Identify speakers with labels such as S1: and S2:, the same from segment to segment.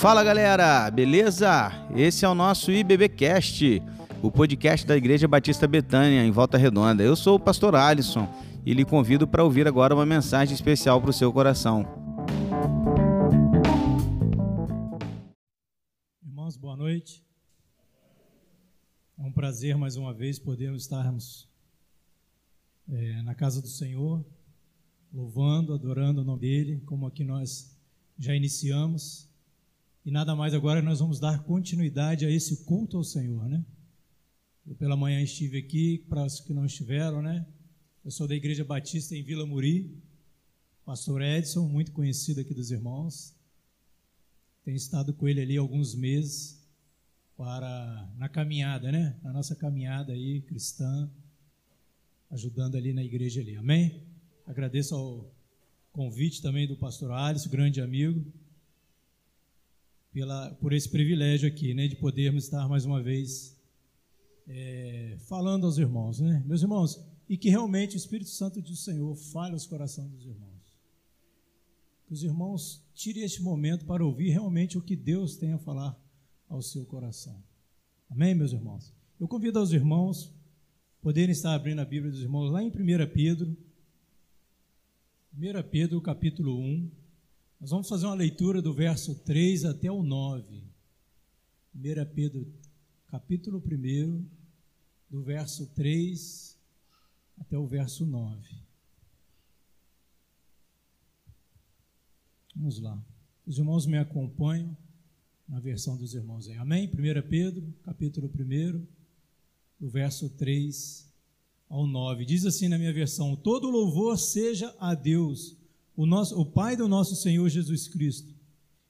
S1: Fala galera, beleza? Esse é o nosso IBBcast, o podcast da Igreja Batista Betânia, em Volta Redonda. Eu sou o pastor Alisson e lhe convido para ouvir agora uma mensagem especial para o seu coração.
S2: Irmãos, boa noite. É um prazer mais uma vez podermos estarmos é, na casa do Senhor, louvando, adorando o nome dEle, como aqui nós já iniciamos. E nada mais agora nós vamos dar continuidade a esse culto ao Senhor, né? Eu pela manhã estive aqui, para os que não estiveram, né? Eu sou da Igreja Batista em Vila Muri, pastor Edson, muito conhecido aqui dos irmãos. Tenho estado com ele ali alguns meses para na caminhada, né? Na nossa caminhada aí cristã, ajudando ali na igreja ali. Amém? Agradeço ao convite também do pastor Alisson, grande amigo pela, por esse privilégio aqui, né, de podermos estar mais uma vez é, falando aos irmãos, né, meus irmãos, e que realmente o Espírito Santo do Senhor fale aos corações dos irmãos. Que os irmãos tirem este momento para ouvir realmente o que Deus tem a falar ao seu coração. Amém, meus irmãos? Eu convido os irmãos poderem estar abrindo a Bíblia dos irmãos lá em 1 Pedro, 1 Pedro capítulo 1, nós vamos fazer uma leitura do verso 3 até o 9. 1 Pedro, capítulo 1, do verso 3 até o verso 9. Vamos lá. Os irmãos me acompanham na versão dos irmãos aí. Amém? 1 Pedro, capítulo 1, do verso 3 ao 9. Diz assim na minha versão: Todo louvor seja a Deus o, nosso, o Pai do nosso Senhor Jesus Cristo,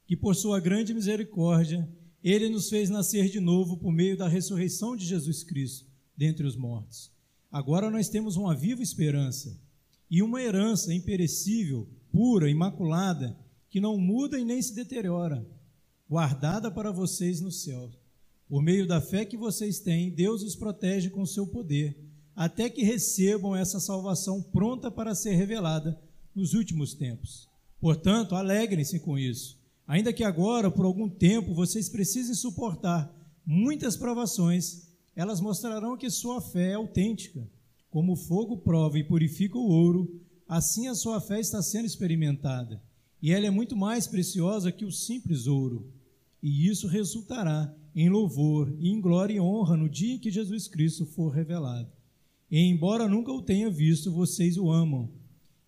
S2: que por sua grande misericórdia, ele nos fez nascer de novo por meio da ressurreição de Jesus Cristo dentre os mortos. Agora nós temos uma viva esperança e uma herança imperecível, pura, imaculada, que não muda e nem se deteriora, guardada para vocês no céu. Por meio da fé que vocês têm, Deus os protege com seu poder, até que recebam essa salvação pronta para ser revelada nos últimos tempos. Portanto, alegrem-se com isso. Ainda que agora, por algum tempo, vocês precisem suportar muitas provações, elas mostrarão que sua fé é autêntica. Como o fogo prova e purifica o ouro, assim a sua fé está sendo experimentada. E ela é muito mais preciosa que o simples ouro. E isso resultará em louvor e em glória e honra no dia em que Jesus Cristo for revelado. E embora nunca o tenha visto, vocês o amam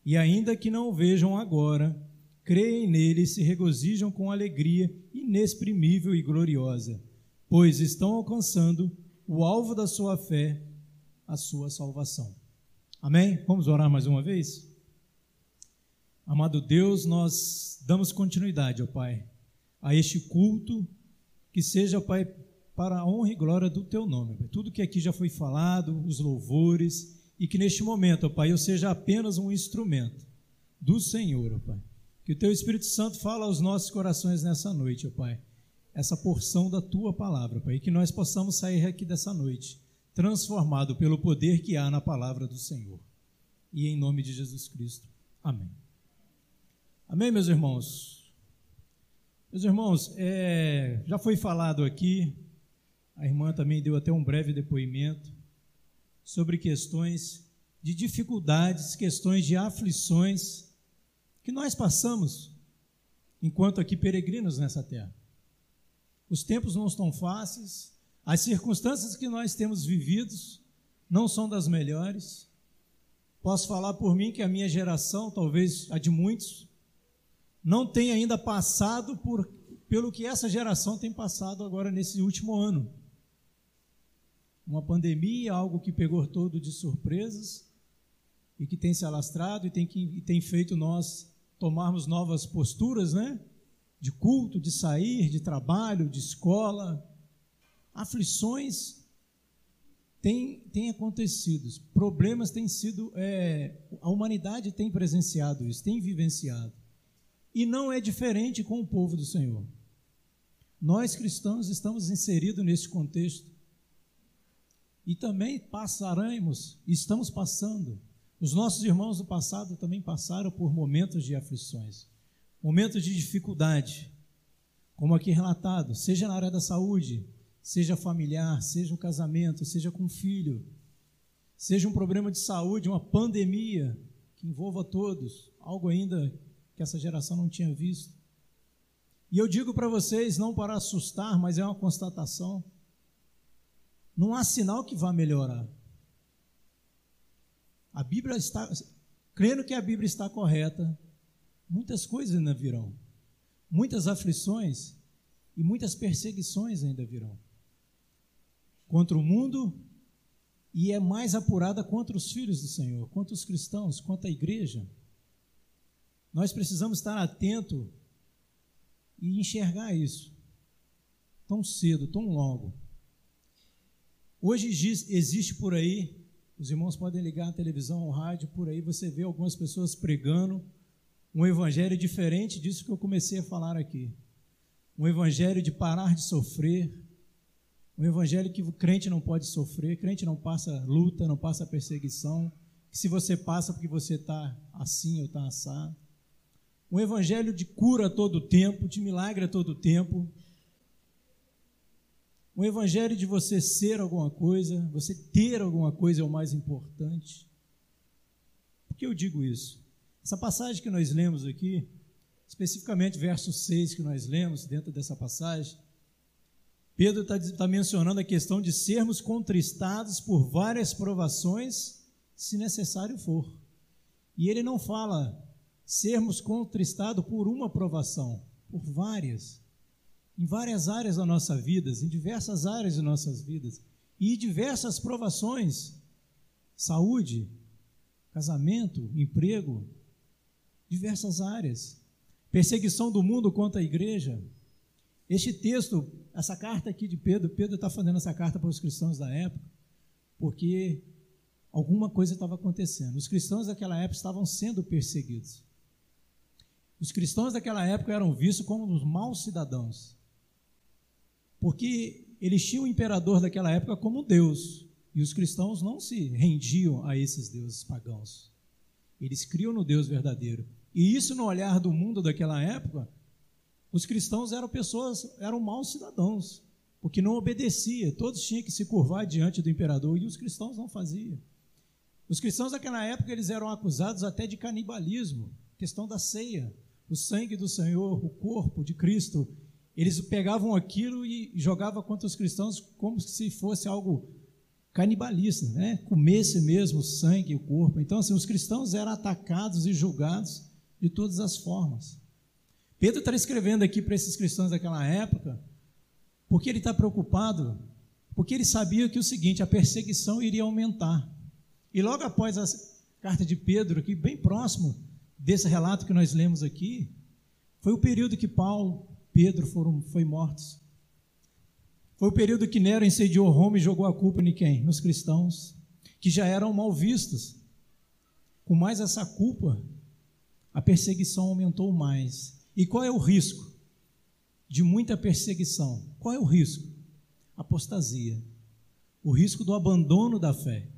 S2: e ainda que não o vejam agora, creem nele e se regozijam com alegria inexprimível e gloriosa, pois estão alcançando o alvo da sua fé, a sua salvação. Amém? Vamos orar mais uma vez? Amado Deus, nós damos continuidade, ó Pai, a este culto, que seja, Pai, para a honra e glória do Teu nome. Tudo que aqui já foi falado, os louvores, e que neste momento, ó Pai, eu seja apenas um instrumento do Senhor, ó Pai. Que o Teu Espírito Santo fala aos nossos corações nessa noite, ó Pai, essa porção da Tua palavra, Pai, e que nós possamos sair aqui dessa noite transformado pelo poder que há na palavra do Senhor. E em nome de Jesus Cristo. Amém. Amém, meus irmãos? Meus irmãos, é, já foi falado aqui, a irmã também deu até um breve depoimento sobre questões de dificuldades, questões de aflições que nós passamos enquanto aqui peregrinos nessa terra. Os tempos não estão fáceis, as circunstâncias que nós temos vividos não são das melhores. Posso falar por mim que a minha geração, talvez a de muitos, não tem ainda passado por, pelo que essa geração tem passado agora nesse último ano uma pandemia, algo que pegou todo de surpresas e que tem se alastrado e tem, que, e tem feito nós tomarmos novas posturas, né? De culto, de sair, de trabalho, de escola. Aflições têm, têm acontecido, problemas têm sido. É, a humanidade tem presenciado isso, tem vivenciado. E não é diferente com o povo do Senhor. Nós cristãos estamos inseridos nesse contexto e também passaremos, estamos passando. Os nossos irmãos do passado também passaram por momentos de aflições, momentos de dificuldade, como aqui relatado, seja na área da saúde, seja familiar, seja um casamento, seja com um filho, seja um problema de saúde, uma pandemia que envolva todos, algo ainda que essa geração não tinha visto. E eu digo para vocês, não para assustar, mas é uma constatação. Não há sinal que vá melhorar. A Bíblia está, crendo que a Bíblia está correta, muitas coisas ainda virão. Muitas aflições e muitas perseguições ainda virão. Contra o mundo e é mais apurada contra os filhos do Senhor, contra os cristãos, contra a igreja. Nós precisamos estar atento e enxergar isso tão cedo, tão logo. Hoje existe por aí, os irmãos podem ligar a televisão, o rádio, por aí você vê algumas pessoas pregando um evangelho diferente disso que eu comecei a falar aqui. Um evangelho de parar de sofrer, um evangelho que o crente não pode sofrer, crente não passa luta, não passa perseguição, que se você passa porque você está assim ou está assado um evangelho de cura a todo tempo, de milagre a todo tempo. Um evangelho de você ser alguma coisa, você ter alguma coisa é o mais importante. Por que eu digo isso? Essa passagem que nós lemos aqui, especificamente verso 6 que nós lemos dentro dessa passagem, Pedro está tá mencionando a questão de sermos contristados por várias provações, se necessário for. E ele não fala sermos contristados por uma provação, por várias, em várias áreas da nossa vida, em diversas áreas de nossas vidas, e diversas provações, saúde, casamento, emprego, diversas áreas, perseguição do mundo contra a igreja. Este texto, essa carta aqui de Pedro, Pedro está fazendo essa carta para os cristãos da época, porque alguma coisa estava acontecendo. Os cristãos daquela época estavam sendo perseguidos. Os cristãos daquela época eram vistos como os maus cidadãos, porque eles tinham o imperador daquela época como Deus, e os cristãos não se rendiam a esses deuses pagãos. Eles criam no Deus verdadeiro. E isso no olhar do mundo daquela época, os cristãos eram pessoas, eram maus cidadãos, porque não obedecia, todos tinham que se curvar diante do imperador e os cristãos não faziam. Os cristãos daquela época eles eram acusados até de canibalismo, questão da ceia o sangue do Senhor, o corpo de Cristo, eles pegavam aquilo e jogavam contra os cristãos como se fosse algo canibalista, né? Comesse mesmo o sangue e o corpo. Então, assim, os cristãos eram atacados e julgados de todas as formas. Pedro está escrevendo aqui para esses cristãos daquela época, porque ele está preocupado, porque ele sabia que o seguinte, a perseguição iria aumentar. E logo após a carta de Pedro, aqui bem próximo, desse relato que nós lemos aqui, foi o período que Paulo, Pedro foram foi mortos. Foi o período que Nero incendiou Roma e jogou a culpa em quem? Nos cristãos, que já eram mal vistos. Com mais essa culpa, a perseguição aumentou mais. E qual é o risco de muita perseguição? Qual é o risco? Apostasia. O risco do abandono da fé.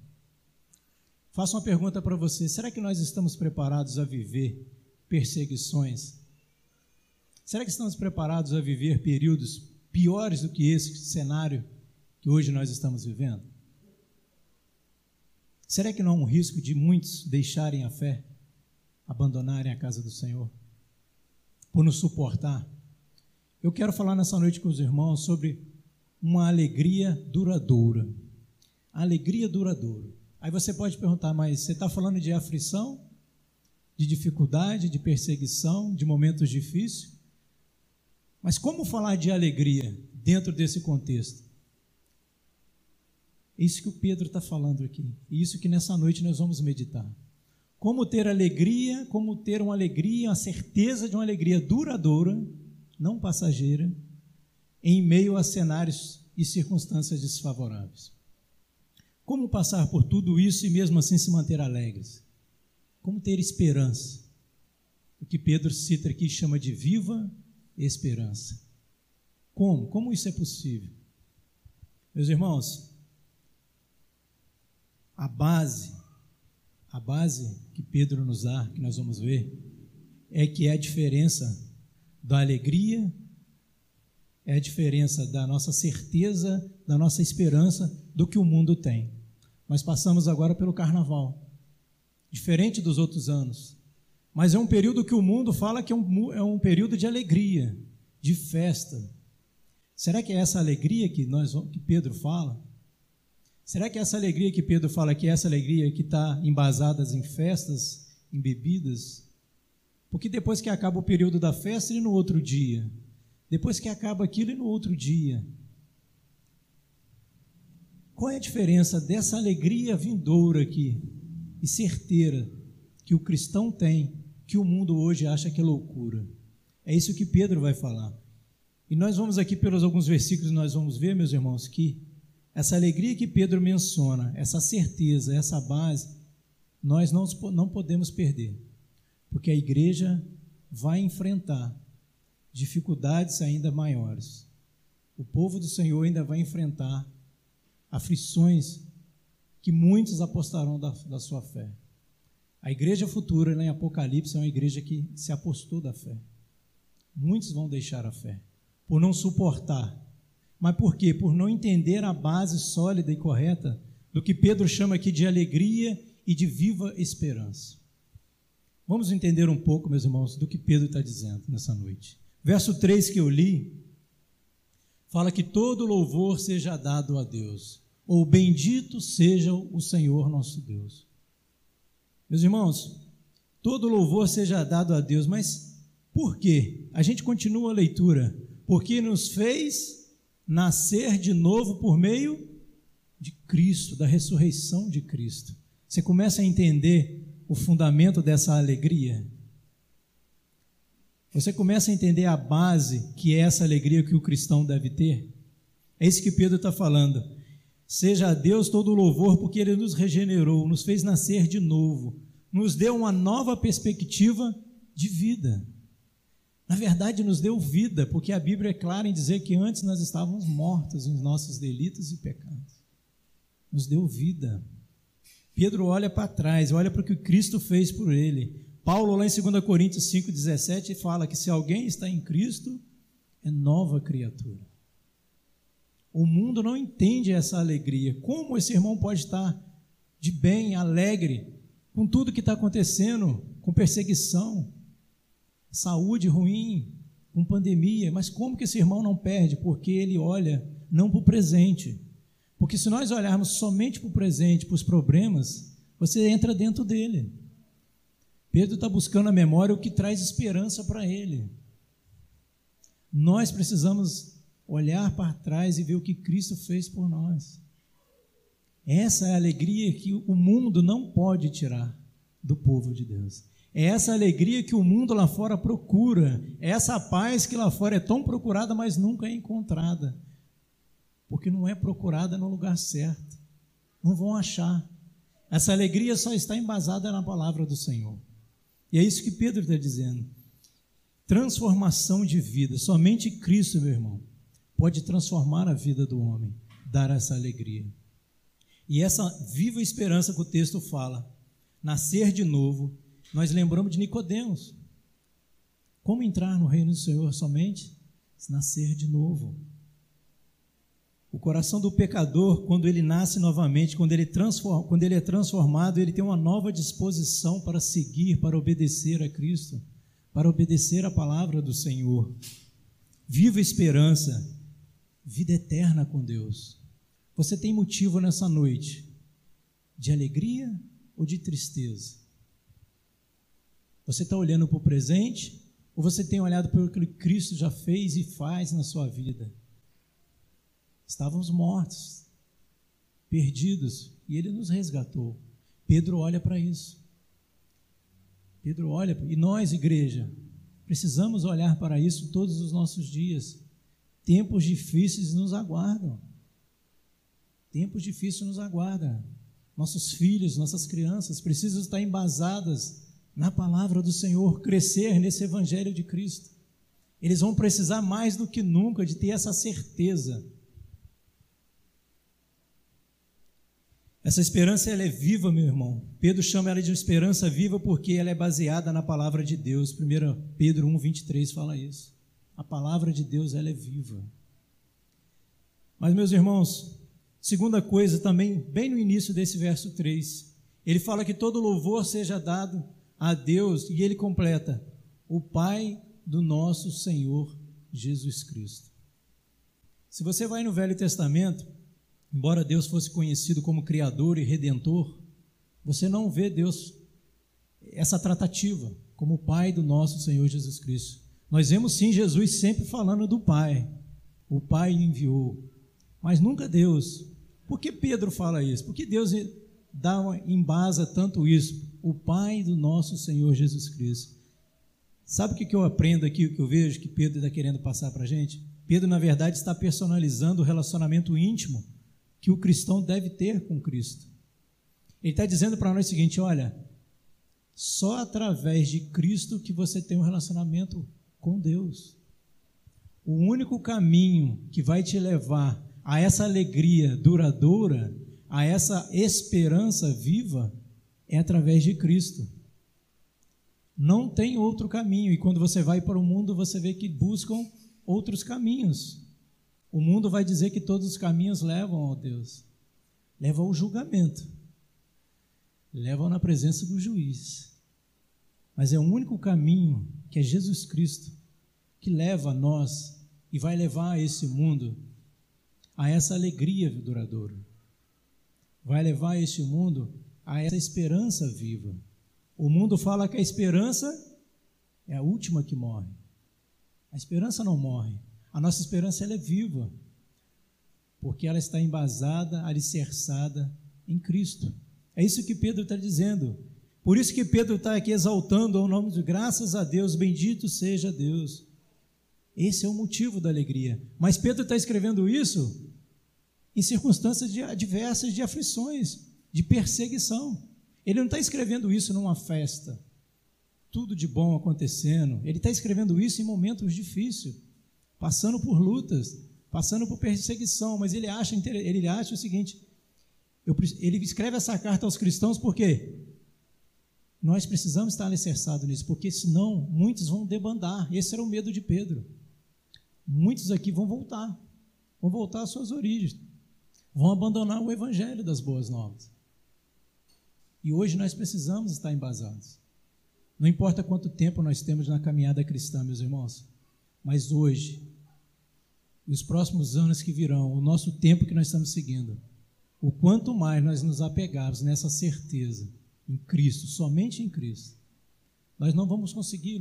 S2: Faço uma pergunta para você: será que nós estamos preparados a viver perseguições? Será que estamos preparados a viver períodos piores do que esse cenário que hoje nós estamos vivendo? Será que não há um risco de muitos deixarem a fé, abandonarem a casa do Senhor, por nos suportar? Eu quero falar nessa noite com os irmãos sobre uma alegria duradoura. Alegria duradoura. Aí você pode perguntar, mas você está falando de aflição, de dificuldade, de perseguição, de momentos difíceis? Mas como falar de alegria dentro desse contexto? É isso que o Pedro está falando aqui. E isso que nessa noite nós vamos meditar. Como ter alegria, como ter uma alegria, uma certeza de uma alegria duradoura, não passageira, em meio a cenários e circunstâncias desfavoráveis. Como passar por tudo isso e mesmo assim se manter alegres? Como ter esperança? O que Pedro cita aqui chama de viva esperança. Como? Como isso é possível? Meus irmãos, a base, a base que Pedro nos dá, que nós vamos ver, é que é a diferença da alegria é a diferença da nossa certeza, da nossa esperança do que o mundo tem. Nós passamos agora pelo carnaval, diferente dos outros anos, mas é um período que o mundo fala que é um, é um período de alegria, de festa. Será que é essa alegria que, nós, que Pedro fala? Será que é essa alegria que Pedro fala que é essa alegria que está embasada em festas, em bebidas? Porque depois que acaba o período da festa e no outro dia, depois que acaba aquilo e no outro dia, qual é a diferença dessa alegria vindoura aqui e certeira que o cristão tem, que o mundo hoje acha que é loucura? É isso que Pedro vai falar. E nós vamos aqui pelos alguns versículos, nós vamos ver, meus irmãos, que essa alegria que Pedro menciona, essa certeza, essa base, nós não, não podemos perder, porque a igreja vai enfrentar dificuldades ainda maiores. O povo do Senhor ainda vai enfrentar aflições que muitos apostarão da, da sua fé. A igreja futura, né, em Apocalipse, é uma igreja que se apostou da fé. Muitos vão deixar a fé por não suportar. Mas por quê? Por não entender a base sólida e correta do que Pedro chama aqui de alegria e de viva esperança. Vamos entender um pouco, meus irmãos, do que Pedro está dizendo nessa noite. Verso 3 que eu li, fala que todo louvor seja dado a Deus, ou bendito seja o Senhor nosso Deus. Meus irmãos, todo louvor seja dado a Deus, mas por quê? A gente continua a leitura porque nos fez nascer de novo por meio de Cristo, da ressurreição de Cristo. Você começa a entender o fundamento dessa alegria. Você começa a entender a base que é essa alegria que o cristão deve ter. É isso que Pedro está falando. Seja a Deus todo louvor, porque Ele nos regenerou, nos fez nascer de novo, nos deu uma nova perspectiva de vida. Na verdade, nos deu vida, porque a Bíblia é clara em dizer que antes nós estávamos mortos em nossos delitos e pecados. Nos deu vida. Pedro olha para trás, olha para o que Cristo fez por ele. Paulo, lá em 2 Coríntios 5,17, fala que se alguém está em Cristo, é nova criatura. O mundo não entende essa alegria. Como esse irmão pode estar de bem, alegre, com tudo que está acontecendo, com perseguição, saúde ruim, com pandemia, mas como que esse irmão não perde? Porque ele olha não para o presente. Porque se nós olharmos somente para o presente, para os problemas, você entra dentro dele. Pedro está buscando a memória o que traz esperança para ele. Nós precisamos olhar para trás e ver o que Cristo fez por nós. Essa é a alegria que o mundo não pode tirar do povo de Deus. É essa alegria que o mundo lá fora procura, é essa paz que lá fora é tão procurada, mas nunca é encontrada, porque não é procurada no lugar certo, não vão achar. Essa alegria só está embasada na palavra do Senhor, e é isso que Pedro está dizendo. Transformação de vida, somente Cristo, meu irmão, pode transformar a vida do homem, dar essa alegria. E essa viva esperança que o texto fala, nascer de novo, nós lembramos de Nicodemos. Como entrar no reino do Senhor somente se nascer de novo? O coração do pecador, quando ele nasce novamente, quando ele, quando ele é transformado, ele tem uma nova disposição para seguir, para obedecer a Cristo, para obedecer a palavra do Senhor. Viva esperança, vida eterna com Deus. Você tem motivo nessa noite de alegria ou de tristeza? Você está olhando para o presente ou você tem olhado para o que Cristo já fez e faz na sua vida? Estávamos mortos, perdidos, e Ele nos resgatou. Pedro olha para isso. Pedro olha, e nós, igreja, precisamos olhar para isso todos os nossos dias. Tempos difíceis nos aguardam. Tempos difíceis nos aguardam. Nossos filhos, nossas crianças precisam estar embasadas na palavra do Senhor, crescer nesse evangelho de Cristo. Eles vão precisar mais do que nunca de ter essa certeza. Essa esperança ela é viva, meu irmão. Pedro chama ela de esperança viva porque ela é baseada na palavra de Deus. 1 Pedro 1, 23 fala isso. A palavra de Deus ela é viva. Mas, meus irmãos, segunda coisa também, bem no início desse verso 3, ele fala que todo louvor seja dado a Deus e ele completa: o Pai do nosso Senhor Jesus Cristo. Se você vai no Velho Testamento, embora Deus fosse conhecido como Criador e Redentor, você não vê Deus essa tratativa como Pai do nosso Senhor Jesus Cristo. Nós vemos sim Jesus sempre falando do Pai. O Pai enviou, mas nunca Deus. Por que Pedro fala isso? Por que Deus dá uma, embasa tanto isso? O Pai do nosso Senhor Jesus Cristo. Sabe o que eu aprendo aqui, o que eu vejo que Pedro está querendo passar para a gente? Pedro, na verdade, está personalizando o relacionamento íntimo que o cristão deve ter com Cristo. Ele está dizendo para nós o seguinte: olha, só através de Cristo que você tem um relacionamento com Deus. O único caminho que vai te levar a essa alegria duradoura, a essa esperança viva, é através de Cristo. Não tem outro caminho. E quando você vai para o mundo, você vê que buscam outros caminhos. O mundo vai dizer que todos os caminhos levam a Deus, levam ao julgamento, levam na presença do juiz. Mas é o único caminho que é Jesus Cristo que leva a nós e vai levar a esse mundo a essa alegria duradoura. Vai levar esse mundo a essa esperança viva. O mundo fala que a esperança é a última que morre. A esperança não morre. A nossa esperança ela é viva, porque ela está embasada, alicerçada em Cristo. É isso que Pedro está dizendo. Por isso que Pedro está aqui exaltando o nome de graças a Deus, bendito seja Deus. Esse é o motivo da alegria. Mas Pedro está escrevendo isso em circunstâncias adversas de aflições, de perseguição. Ele não está escrevendo isso numa festa, tudo de bom acontecendo. Ele está escrevendo isso em momentos difíceis, passando por lutas, passando por perseguição. Mas ele acha, ele acha o seguinte: eu, ele escreve essa carta aos cristãos porque nós precisamos estar alicerçados nisso, porque senão muitos vão debandar. Esse era o medo de Pedro. Muitos aqui vão voltar, vão voltar às suas origens, vão abandonar o evangelho das boas novas. E hoje nós precisamos estar embasados. Não importa quanto tempo nós temos na caminhada cristã, meus irmãos, mas hoje, os próximos anos que virão, o nosso tempo que nós estamos seguindo, o quanto mais nós nos apegarmos nessa certeza em Cristo, somente em Cristo, nós não vamos conseguir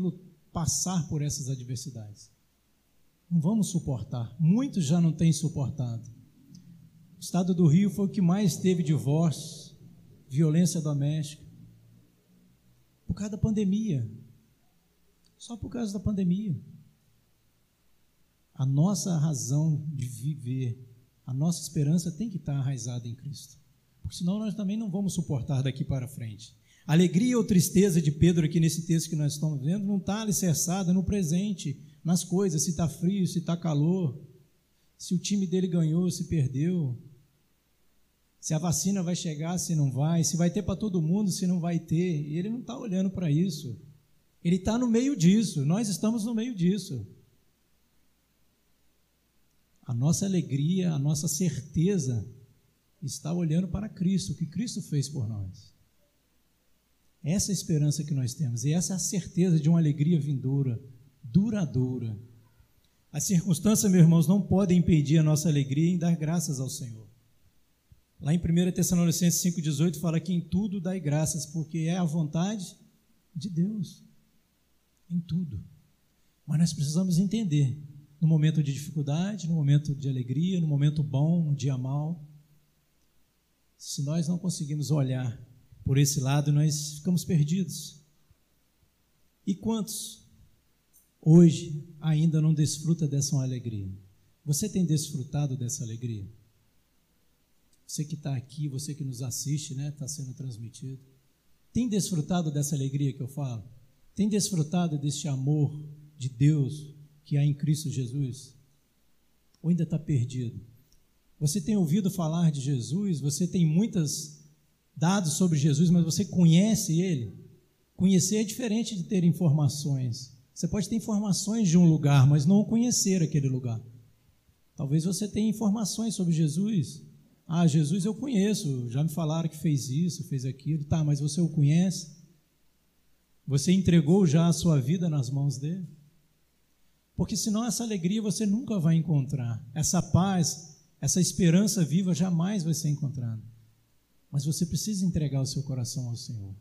S2: passar por essas adversidades. Não vamos suportar. Muitos já não têm suportado. O estado do Rio foi o que mais teve divórcios, violência doméstica, por causa da pandemia. Só por causa da pandemia. A nossa razão de viver, a nossa esperança tem que estar arraizada em Cristo. Porque senão nós também não vamos suportar daqui para frente. A alegria ou tristeza de Pedro aqui nesse texto que nós estamos vendo não está alicerçada no presente, nas coisas, se está frio, se está calor, se o time dele ganhou, se perdeu se a vacina vai chegar, se não vai, se vai ter para todo mundo, se não vai ter. Ele não está olhando para isso. Ele está no meio disso, nós estamos no meio disso. A nossa alegria, a nossa certeza está olhando para Cristo, o que Cristo fez por nós. Essa é a esperança que nós temos, e essa é a certeza de uma alegria vindoura, duradoura. As circunstâncias, meus irmãos, não podem impedir a nossa alegria em dar graças ao Senhor. Lá em 1 Tessalonicenses 5,18 fala que em tudo dai graças, porque é a vontade de Deus. Em tudo. Mas nós precisamos entender, no momento de dificuldade, no momento de alegria, no momento bom, no dia mal, se nós não conseguimos olhar por esse lado, nós ficamos perdidos. E quantos hoje ainda não desfruta dessa alegria? Você tem desfrutado dessa alegria? Você que está aqui, você que nos assiste, né? Está sendo transmitido. Tem desfrutado dessa alegria que eu falo? Tem desfrutado desse amor de Deus que há em Cristo Jesus? Ou ainda está perdido? Você tem ouvido falar de Jesus? Você tem muitos dados sobre Jesus, mas você conhece Ele? Conhecer é diferente de ter informações. Você pode ter informações de um lugar, mas não conhecer aquele lugar. Talvez você tenha informações sobre Jesus. Ah, Jesus eu conheço, já me falaram que fez isso, fez aquilo. Tá, mas você o conhece? Você entregou já a sua vida nas mãos dele? Porque senão essa alegria você nunca vai encontrar. Essa paz, essa esperança viva jamais vai ser encontrada. Mas você precisa entregar o seu coração ao Senhor.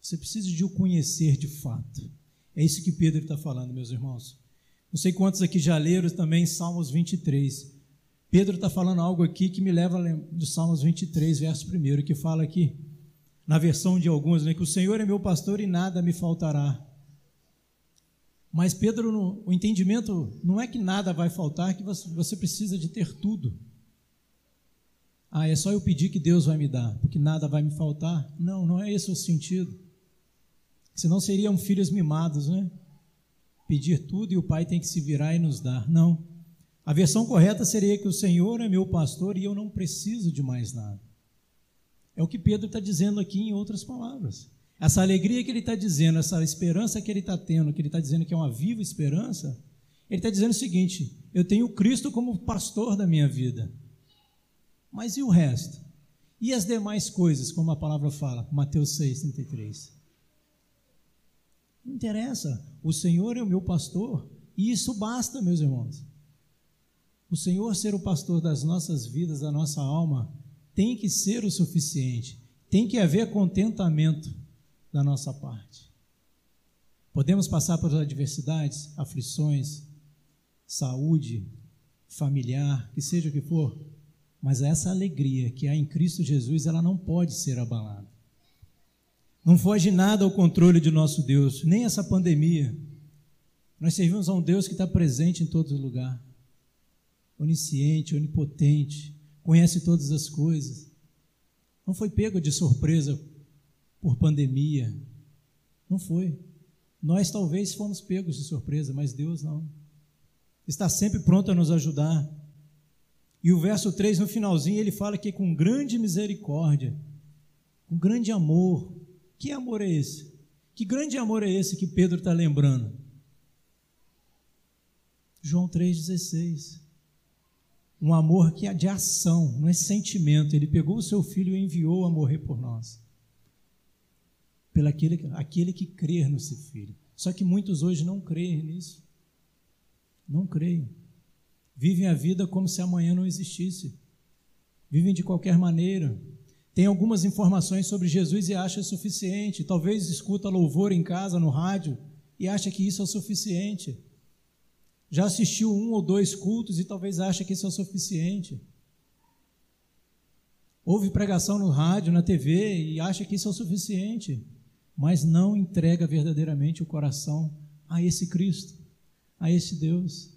S2: Você precisa de o conhecer de fato. É isso que Pedro está falando, meus irmãos. Não sei quantos aqui já leram também Salmos 23. Pedro está falando algo aqui que me leva de Salmos 23, verso 1, que fala aqui, na versão de alguns, né, que o Senhor é meu pastor e nada me faltará. Mas Pedro, o entendimento não é que nada vai faltar, que você precisa de ter tudo. Ah, é só eu pedir que Deus vai me dar, porque nada vai me faltar. Não, não é esse o sentido. Senão seriam filhos mimados, né? Pedir tudo e o pai tem que se virar e nos dar. Não. A versão correta seria que o Senhor é meu pastor e eu não preciso de mais nada. É o que Pedro está dizendo aqui em outras palavras. Essa alegria que ele está dizendo, essa esperança que ele está tendo, que ele está dizendo que é uma viva esperança, ele está dizendo o seguinte: eu tenho Cristo como pastor da minha vida. Mas e o resto? E as demais coisas, como a palavra fala, Mateus 6, 33? Não interessa. O Senhor é o meu pastor e isso basta, meus irmãos. O Senhor ser o pastor das nossas vidas, da nossa alma, tem que ser o suficiente. Tem que haver contentamento da nossa parte. Podemos passar por adversidades, aflições, saúde familiar, que seja o que for, mas essa alegria que há em Cristo Jesus, ela não pode ser abalada. Não foge nada ao controle de nosso Deus, nem essa pandemia. Nós servimos a um Deus que está presente em todo lugar, onisciente, onipotente, conhece todas as coisas. Não foi pego de surpresa por pandemia. Não foi. Nós talvez fomos pegos de surpresa, mas Deus não. Está sempre pronto a nos ajudar. E o verso 3, no finalzinho, ele fala que com grande misericórdia, com grande amor. Que amor é esse? Que grande amor é esse que Pedro está lembrando? João 3,16. Um amor que é de ação, não é sentimento. Ele pegou o seu filho e enviou a morrer por nós pelo aquele, aquele que crer no seu filho. Só que muitos hoje não creem nisso. Não creem. Vivem a vida como se amanhã não existisse. Vivem de qualquer maneira. Tem algumas informações sobre Jesus e acha suficiente. Talvez escuta louvor em casa, no rádio, e acha que isso é suficiente. Já assistiu um ou dois cultos e talvez acha que isso é suficiente. Ouve pregação no rádio, na TV e acha que isso é suficiente mas não entrega verdadeiramente o coração a esse Cristo, a esse Deus.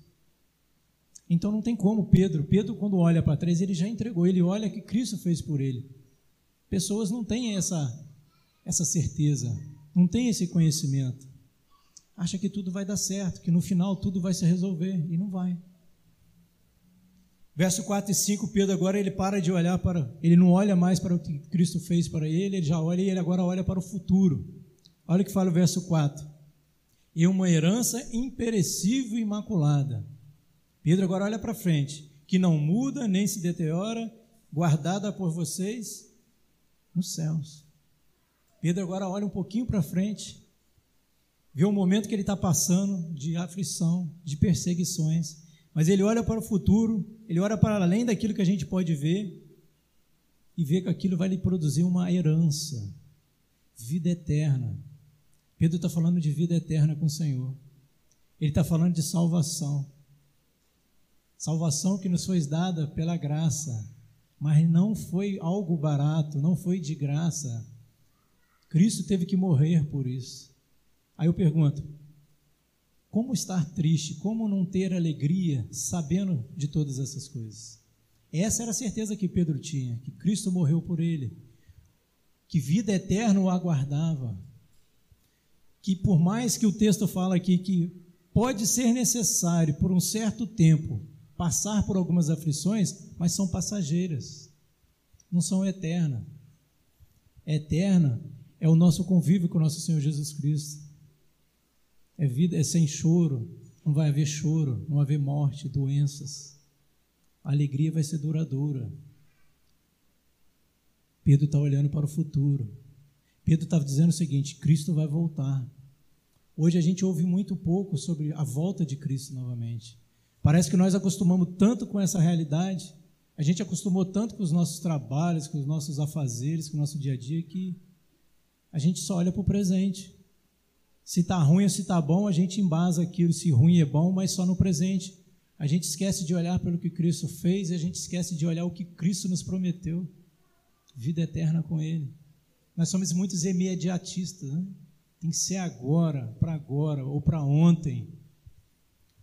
S2: Então não tem como Pedro, Pedro quando olha para trás, ele já entregou, ele olha o que Cristo fez por ele. Pessoas não têm essa essa certeza, não têm esse conhecimento. Acha que tudo vai dar certo, que no final tudo vai se resolver e não vai. Verso 4 e 5, Pedro agora ele para de olhar para, ele não olha mais para o que Cristo fez para ele, ele já olha e ele agora olha para o futuro. Olha o que fala o verso 4. E uma herança imperecível e imaculada. Pedro agora olha para frente, que não muda nem se deteriora, guardada por vocês nos céus. Pedro agora olha um pouquinho para frente, vê o momento que ele está passando de aflição, de perseguições, mas ele olha para o futuro, ele olha para além daquilo que a gente pode ver e vê que aquilo vai lhe produzir uma herança, vida eterna. Pedro está falando de vida eterna com o Senhor. Ele está falando de salvação. Salvação que nos foi dada pela graça, mas não foi algo barato, não foi de graça. Cristo teve que morrer por isso. Aí eu pergunto: como estar triste? Como não ter alegria sabendo de todas essas coisas? Essa era a certeza que Pedro tinha, que Cristo morreu por ele, que vida eterna o aguardava, que por mais que o texto fala aqui que pode ser necessário por um certo tempo passar por algumas aflições, mas são passageiras, não são eternas. Eterna é o nosso convívio com o nosso Senhor Jesus Cristo É vida, é sem choro, não vai haver choro, não vai haver morte, doenças. A alegria vai ser duradoura. Pedro está olhando para o futuro. Pedro está dizendo o seguinte: Cristo vai voltar. Hoje a gente ouve muito pouco sobre a volta de Cristo novamente. Parece que nós acostumamos tanto com essa realidade, a gente acostumou tanto com os nossos trabalhos, com os nossos afazeres, com o nosso dia a dia, que a gente só olha para o presente. Se está ruim ou se está bom, a gente embasa aquilo, se ruim é bom, mas só no presente. A gente esquece de olhar pelo que Cristo fez e a gente esquece de olhar o que Cristo nos prometeu vida eterna com Ele. Nós somos muitos imediatistas, né? tem que ser agora, para agora ou para ontem.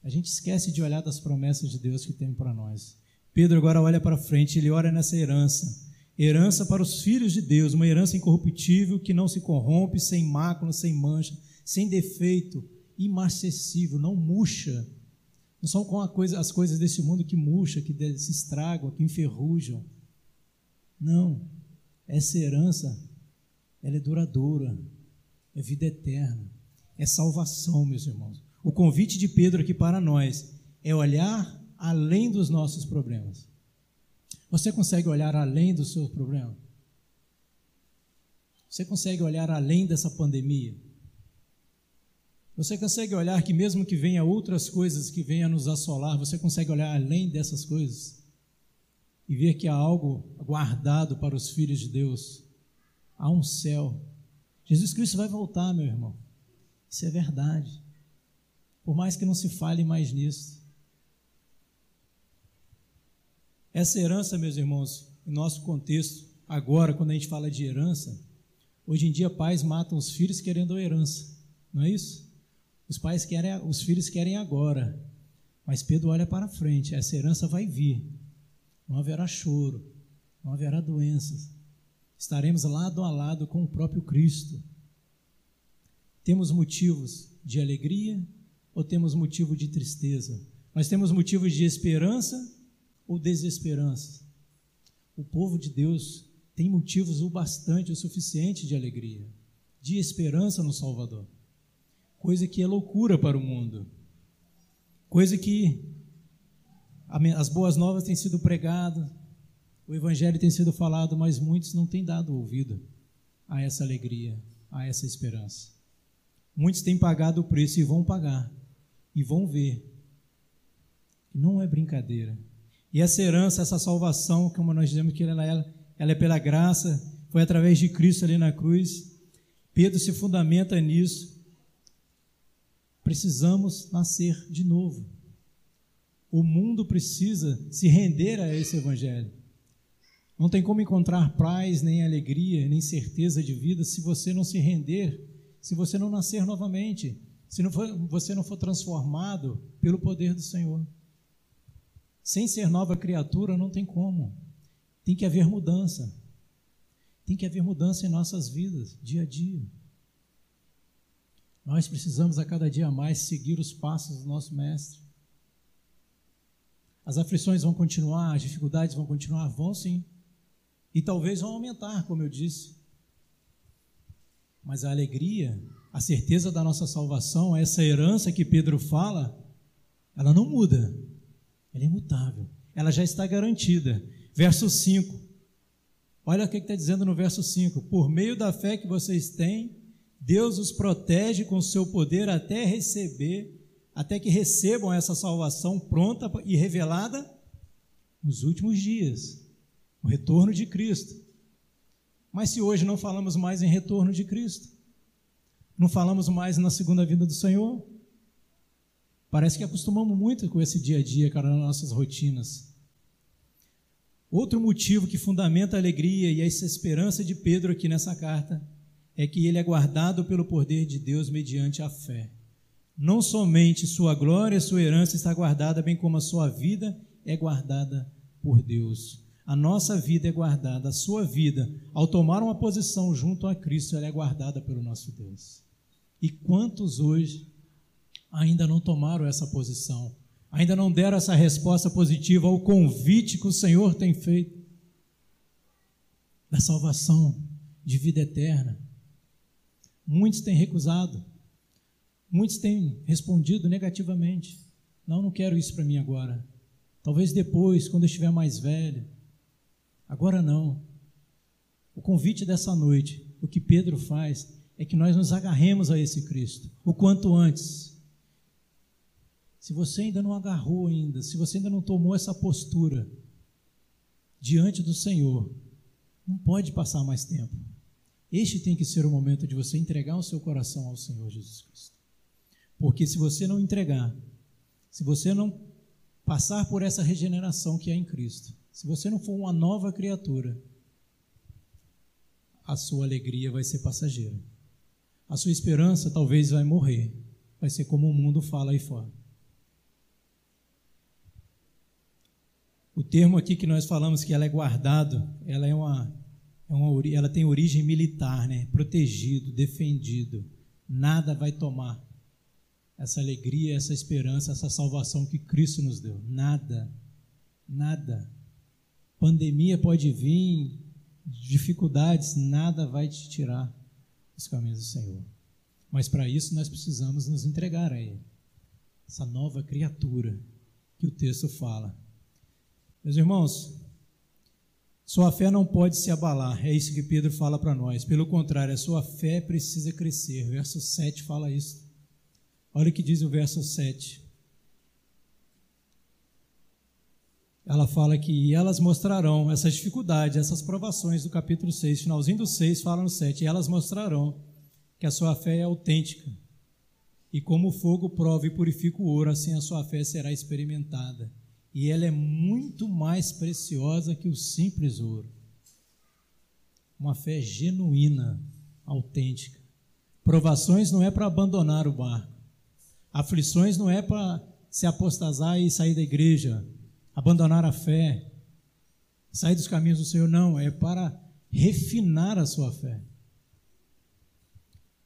S2: A gente esquece de olhar das promessas de Deus que tem para nós. Pedro agora olha para frente, ele olha nessa herança. Herança para os filhos de Deus, uma herança incorruptível que não se corrompe, sem mácula, sem mancha, sem defeito, imarcessível, não murcha. Não são com coisa, as coisas desse mundo que murcham, que se estragam, que enferrujam. Não. Essa herança, ela é duradoura, é vida eterna, é salvação, meus irmãos. O convite de Pedro aqui para nós é olhar além dos nossos problemas. Você consegue olhar além dos seus problemas? Você consegue olhar além dessa pandemia? Você consegue olhar que mesmo que venha outras coisas que venham nos assolar, você consegue olhar além dessas coisas e ver que há algo guardado para os filhos de Deus? Há um céu. Jesus Cristo vai voltar, meu irmão. Isso é verdade por mais que não se fale mais nisso. Essa herança, meus irmãos, em nosso contexto, agora, quando a gente fala de herança, hoje em dia pais matam os filhos querendo a herança, não é isso? Os pais querem, os filhos querem agora, mas Pedro olha para frente, essa herança vai vir, não haverá choro, não haverá doenças, estaremos lado a lado com o próprio Cristo. Temos motivos de alegria ou temos motivo de tristeza? Nós temos motivos de esperança ou desesperança? O povo de Deus tem motivos o bastante, o suficiente de alegria, de esperança no Salvador. Coisa que é loucura para o mundo. Coisa que as boas novas têm sido pregadas, o evangelho tem sido falado, mas muitos não têm dado ouvido a essa alegria, a essa esperança. Muitos têm pagado o preço e vão pagar e vão ver. Não é brincadeira. E essa herança, essa salvação, como nós dizemos que ela, ela, ela é pela graça, foi através de Cristo ali na cruz. Pedro se fundamenta nisso. Precisamos nascer de novo. O mundo precisa se render a esse evangelho. Não tem como encontrar paz, nem alegria, nem certeza de vida se você não se render, se você não nascer novamente se não for, você não for transformado pelo poder do Senhor. Sem ser nova criatura, não tem como. Tem que haver mudança. Tem que haver mudança em nossas vidas, dia a dia. Nós precisamos a cada dia mais seguir os passos do nosso Mestre. As aflições vão continuar, as dificuldades vão continuar? Vão sim. E talvez vão aumentar, como eu disse. Mas a alegria a certeza da nossa salvação, essa herança que Pedro fala, ela não muda, ela é imutável, ela já está garantida. Verso 5, olha o que está dizendo no verso 5: Por meio da fé que vocês têm, Deus os protege com seu poder até receber, até que recebam essa salvação pronta e revelada nos últimos dias, o retorno de Cristo. Mas se hoje não falamos mais em retorno de Cristo, não falamos mais na segunda vinda do Senhor? Parece que acostumamos muito com esse dia a dia, cara, nas nossas rotinas. Outro motivo que fundamenta a alegria e essa esperança de Pedro aqui nessa carta é que ele é guardado pelo poder de Deus mediante a fé. Não somente sua glória, sua herança está guardada, bem como a sua vida é guardada por Deus. A nossa vida é guardada, a sua vida, ao tomar uma posição junto a Cristo, ela é guardada pelo nosso Deus. E quantos hoje ainda não tomaram essa posição, ainda não deram essa resposta positiva ao convite que o Senhor tem feito da salvação de vida eterna? Muitos têm recusado, Muitos têm respondido negativamente. Não, não quero isso para mim agora. Talvez depois, quando eu estiver mais velho. Agora não. O convite dessa noite, o que Pedro faz, é que nós nos agarremos a esse Cristo o quanto antes. Se você ainda não agarrou ainda, se você ainda não tomou essa postura diante do Senhor, não pode passar mais tempo. Este tem que ser o momento de você entregar o seu coração ao Senhor Jesus Cristo. Porque se você não entregar, se você não passar por essa regeneração que é em Cristo, se você não for uma nova criatura, a sua alegria vai ser passageira. A sua esperança talvez vai morrer. Vai ser como o mundo fala aí fora. O termo aqui que nós falamos que ela é guardado, ela é uma, é uma ela tem origem militar, né? Protegido, defendido. Nada vai tomar essa alegria, essa esperança, essa salvação que Cristo nos deu. Nada. Nada. Pandemia pode vir, dificuldades, nada vai te tirar os caminhos do Senhor. Mas para isso nós precisamos nos entregar a Ele. Essa nova criatura que o texto fala. Meus irmãos, sua fé não pode se abalar, é isso que Pedro fala para nós. Pelo contrário, a sua fé precisa crescer. O verso 7 fala isso. Olha o que diz o verso 7. Ela fala que elas mostrarão essas dificuldades, essas provações do capítulo 6, finalzinho do 6, fala no 7. E elas mostrarão que a sua fé é autêntica. E como o fogo prova e purifica o ouro, assim a sua fé será experimentada. E ela é muito mais preciosa que o simples ouro. Uma fé genuína, autêntica. Provações não é para abandonar o barco. Aflições não é para se apostasar e sair da igreja, abandonar a fé, sair dos caminhos do Senhor, não, é para refinar a sua fé.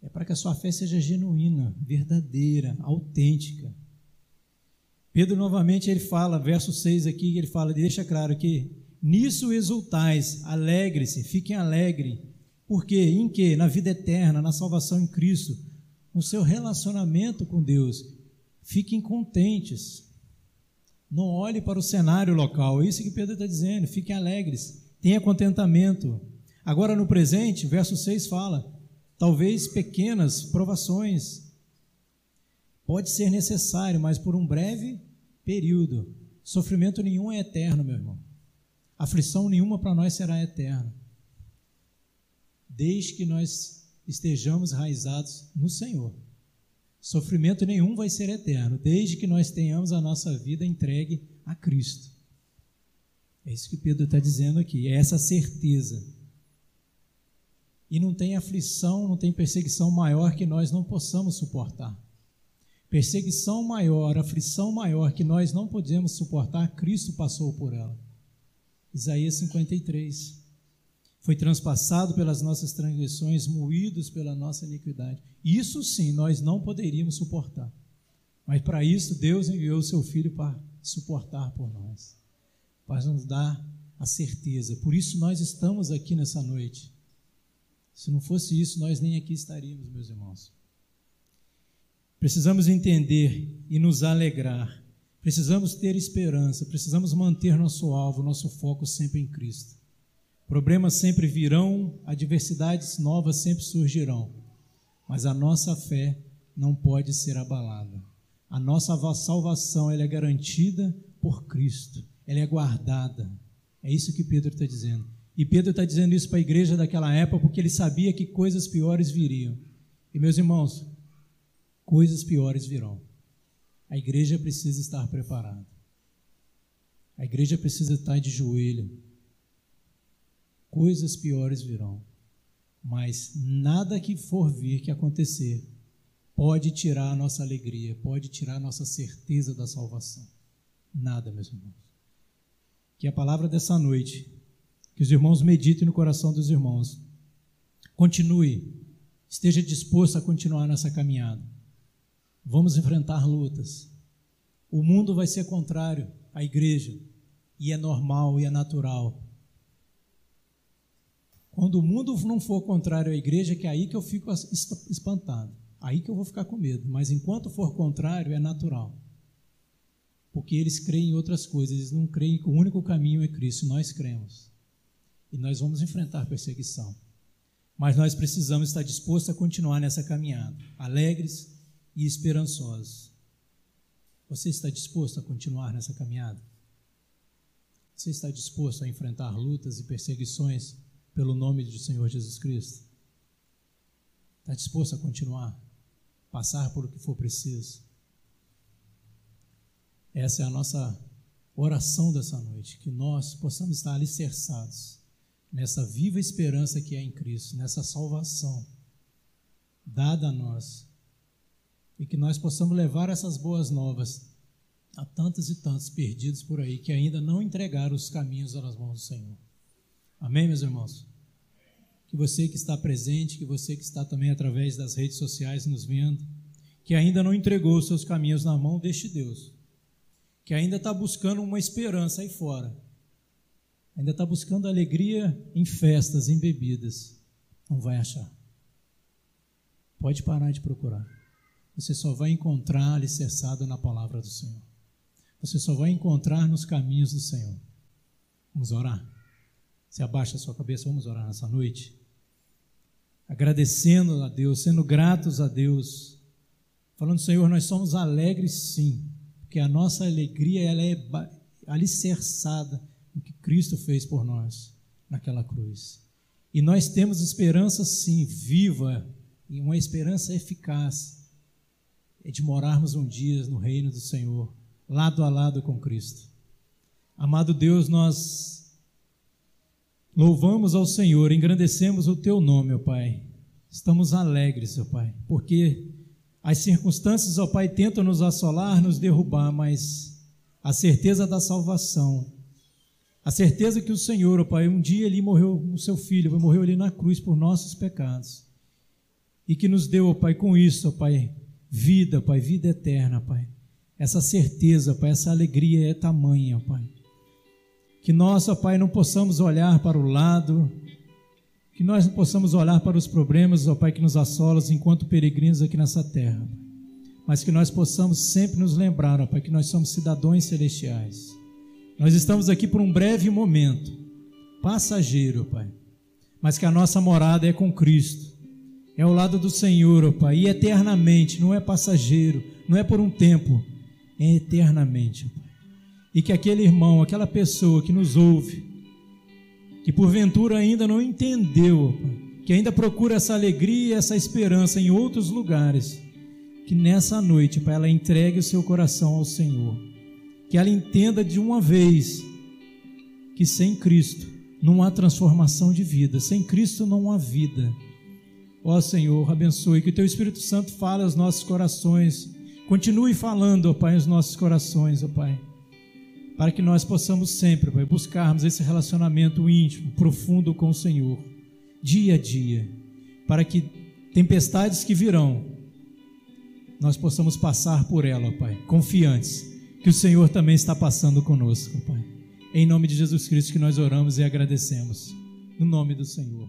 S2: É para que a sua fé seja genuína, verdadeira, autêntica. Pedro novamente ele fala, verso 6 aqui, ele fala, deixa claro que nisso exultais, alegre-se, fiquem alegres. Por quê? Em quê? Na vida eterna, na salvação em Cristo, no seu relacionamento com Deus. Fiquem contentes. Não olhe para o cenário local. É isso que Pedro está dizendo. Fiquem alegres. Tenha contentamento. Agora, no presente, verso 6 fala: talvez pequenas provações. Pode ser necessário, mas por um breve período. Sofrimento nenhum é eterno, meu irmão. Aflição nenhuma para nós será eterna. Desde que nós estejamos raizados no Senhor. Sofrimento nenhum vai ser eterno, desde que nós tenhamos a nossa vida entregue a Cristo. É isso que Pedro está dizendo aqui, é essa certeza. E não tem aflição, não tem perseguição maior que nós não possamos suportar. Perseguição maior, aflição maior que nós não podemos suportar, Cristo passou por ela. Isaías 53 foi transpassado pelas nossas transgressões, moídos pela nossa iniquidade. Isso sim nós não poderíamos suportar. Mas para isso Deus enviou o seu filho para suportar por nós, para nos dar a certeza. Por isso nós estamos aqui nessa noite. Se não fosse isso, nós nem aqui estaríamos, meus irmãos. Precisamos entender e nos alegrar. Precisamos ter esperança, precisamos manter nosso alvo, nosso foco sempre em Cristo. Problemas sempre virão, adversidades novas sempre surgirão, mas a nossa fé não pode ser abalada. A nossa salvação ela é garantida por Cristo, ela é guardada. É isso que Pedro está dizendo. E Pedro está dizendo isso para a igreja daquela época porque ele sabia que coisas piores viriam. E meus irmãos, coisas piores virão. A igreja precisa estar preparada. A igreja precisa estar de joelho coisas piores virão. Mas nada que for vir que acontecer pode tirar a nossa alegria, pode tirar a nossa certeza da salvação. Nada, meus irmãos. Que a palavra dessa noite, que os irmãos meditem no coração dos irmãos. Continue, esteja disposto a continuar nessa caminhada. Vamos enfrentar lutas. O mundo vai ser contrário à igreja, e é normal e é natural. Quando o mundo não for contrário à igreja, que é aí que eu fico espantado. Aí que eu vou ficar com medo. Mas enquanto for contrário, é natural. Porque eles creem em outras coisas, eles não creem que o único caminho é Cristo, nós cremos. E nós vamos enfrentar perseguição. Mas nós precisamos estar dispostos a continuar nessa caminhada, alegres e esperançosos. Você está disposto a continuar nessa caminhada? Você está disposto a enfrentar lutas e perseguições pelo nome do Senhor Jesus Cristo? Está disposto a continuar? Passar por o que for preciso? Essa é a nossa oração dessa noite, que nós possamos estar alicerçados nessa viva esperança que é em Cristo, nessa salvação dada a nós, e que nós possamos levar essas boas novas a tantos e tantos perdidos por aí que ainda não entregaram os caminhos nas mãos do Senhor. Amém, meus irmãos? Que você que está presente, que você que está também através das redes sociais nos vendo, que ainda não entregou os seus caminhos na mão deste Deus, que ainda está buscando uma esperança aí fora, ainda está buscando alegria em festas, em bebidas, não vai achar. Pode parar de procurar. Você só vai encontrar alicerçado na palavra do Senhor. Você só vai encontrar nos caminhos do Senhor. Vamos orar? Você abaixa a sua cabeça, vamos orar nessa noite. Agradecendo a Deus, sendo gratos a Deus. Falando, Senhor, nós somos alegres sim, porque a nossa alegria ela é alicerçada no que Cristo fez por nós naquela cruz. E nós temos esperança sim, viva, e uma esperança eficaz, é de morarmos um dia no reino do Senhor, lado a lado com Cristo. Amado Deus, nós louvamos ao Senhor, engrandecemos o teu nome, ó Pai. Estamos alegres, ó Pai, porque as circunstâncias, ó Pai, tentam nos assolar, nos derrubar, mas a certeza da salvação, a certeza que o Senhor, ó Pai, um dia ele morreu, o seu filho, morreu ali na cruz por nossos pecados. E que nos deu, ó Pai, com isso, ó Pai, vida, Pai, vida eterna, Pai. Essa certeza, Pai, essa alegria é tamanha, Pai. Que nós, ó Pai, não possamos olhar para o lado, que nós não possamos olhar para os problemas, ó Pai, que nos assolam enquanto peregrinos aqui nessa terra, mas que nós possamos sempre nos lembrar, ó Pai, que nós somos cidadãos celestiais. Nós estamos aqui por um breve momento, passageiro, Pai, mas que a nossa morada é com Cristo, é ao lado do Senhor, ó Pai, e eternamente, não é passageiro, não é por um tempo, eternamente. E que aquele irmão, aquela pessoa que nos ouve, que porventura ainda não entendeu, que ainda procura essa alegria, essa esperança em outros lugares, que nessa noite, Pai, ela entregue o seu coração ao Senhor. Que ela entenda de uma vez que sem Cristo não há transformação de vida, sem Cristo não há vida. Ó Senhor, abençoe, que o Teu Espírito Santo fale aos nossos corações Continue falando, ó Pai, nos nossos corações, ó Pai, para que nós possamos sempre, Pai, buscarmos esse relacionamento íntimo, profundo com o Senhor, dia a dia, para que tempestades que virão, nós possamos passar por ela, Pai, confiantes que o Senhor também está passando conosco, Pai. Em nome de Jesus Cristo que nós oramos e agradecemos. No nome do Senhor.